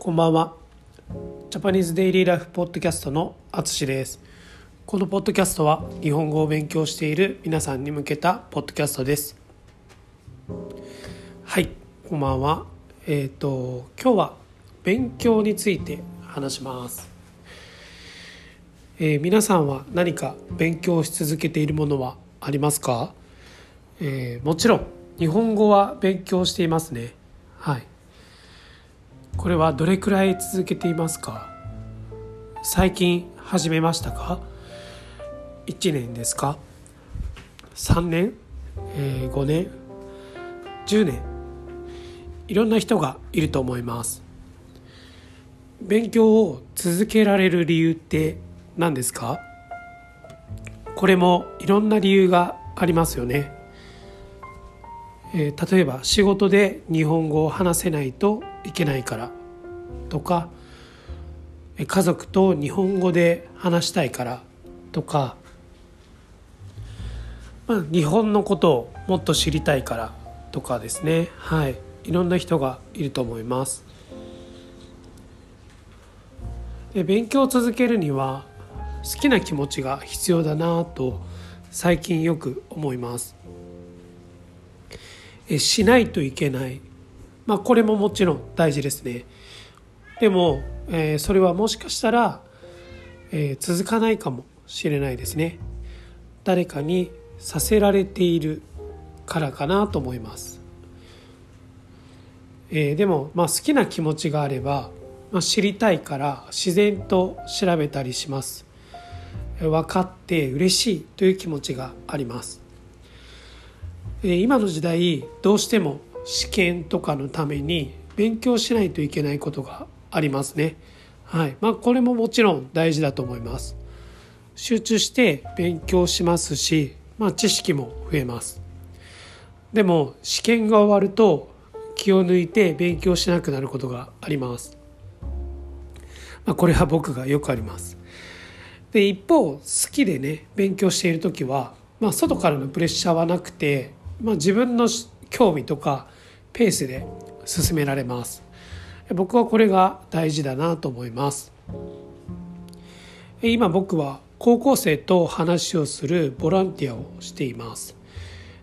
こんばんは。ジャパニーズデイリーライフポッドキャストのあつしです。このポッドキャストは日本語を勉強している皆さんに向けたポッドキャストです。はい、こんばんは。えっ、と今日は勉強について話します。えー皆さんは何か勉強し続けているものはありますか？えーもちろん日本語は勉強していますね。はい。これはどれくらい続けていますか？最近始めましたか？1年ですか？3年、えー5年？10年？いろんな人がいると思います。勉強を続けられる理由って何ですか？これもいろんな理由がありますよね。えー例えば仕事で日本語を話せないといけないからとか家族と日本語で話したいからとか、まあ、日本のことをもっと知りたいからとかですね。はい。いろんな人がいると思います。で勉強を続けるには好きな気持ちが必要だなと最近よく思います。しないといけない、まあ、これももちろん大事ですね。でも、えーそれはもしかしたら、えー続かないかもしれないですね。誰かにさせられているからかなと思います、えーでも、まあ、好きな気持ちがあれば、まあ、知りたいから自然と調べたりします。分かって嬉しいという気持ちがあります。今の時代どうしても試験とかのために勉強しないといけないことがありますね。はい。まあこれももちろん大事だと思います。集中して勉強しますし、まあ知識も増えます。でも試験が終わると気を抜いて勉強しなくなることがあります。まあこれは僕がよくあります。で一方好きでね勉強している時は、まあ、外からのプレッシャーはなくて、まあ、自分の興味とかペースで進められます。僕はこれが大事だなと思います。今僕は高校生と話をするボランティアをしています。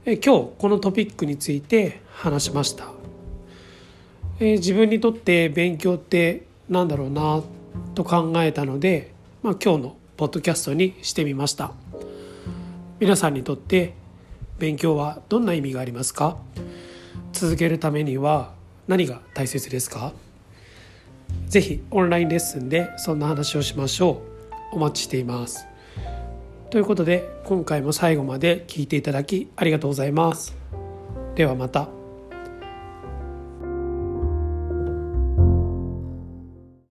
今日このトピックについて話しました。自分にとって勉強ってなんだろうなと考えたので、まあ、今日のポッドキャストにしてみました。皆さんにとって勉強はどんな意味がありますか？続けるためには何が大切ですか？ぜひオンラインレッスンでそんな話をしましょう。お待ちしています。ということで今回も最後まで聞いていただきありがとうございます。ではまた。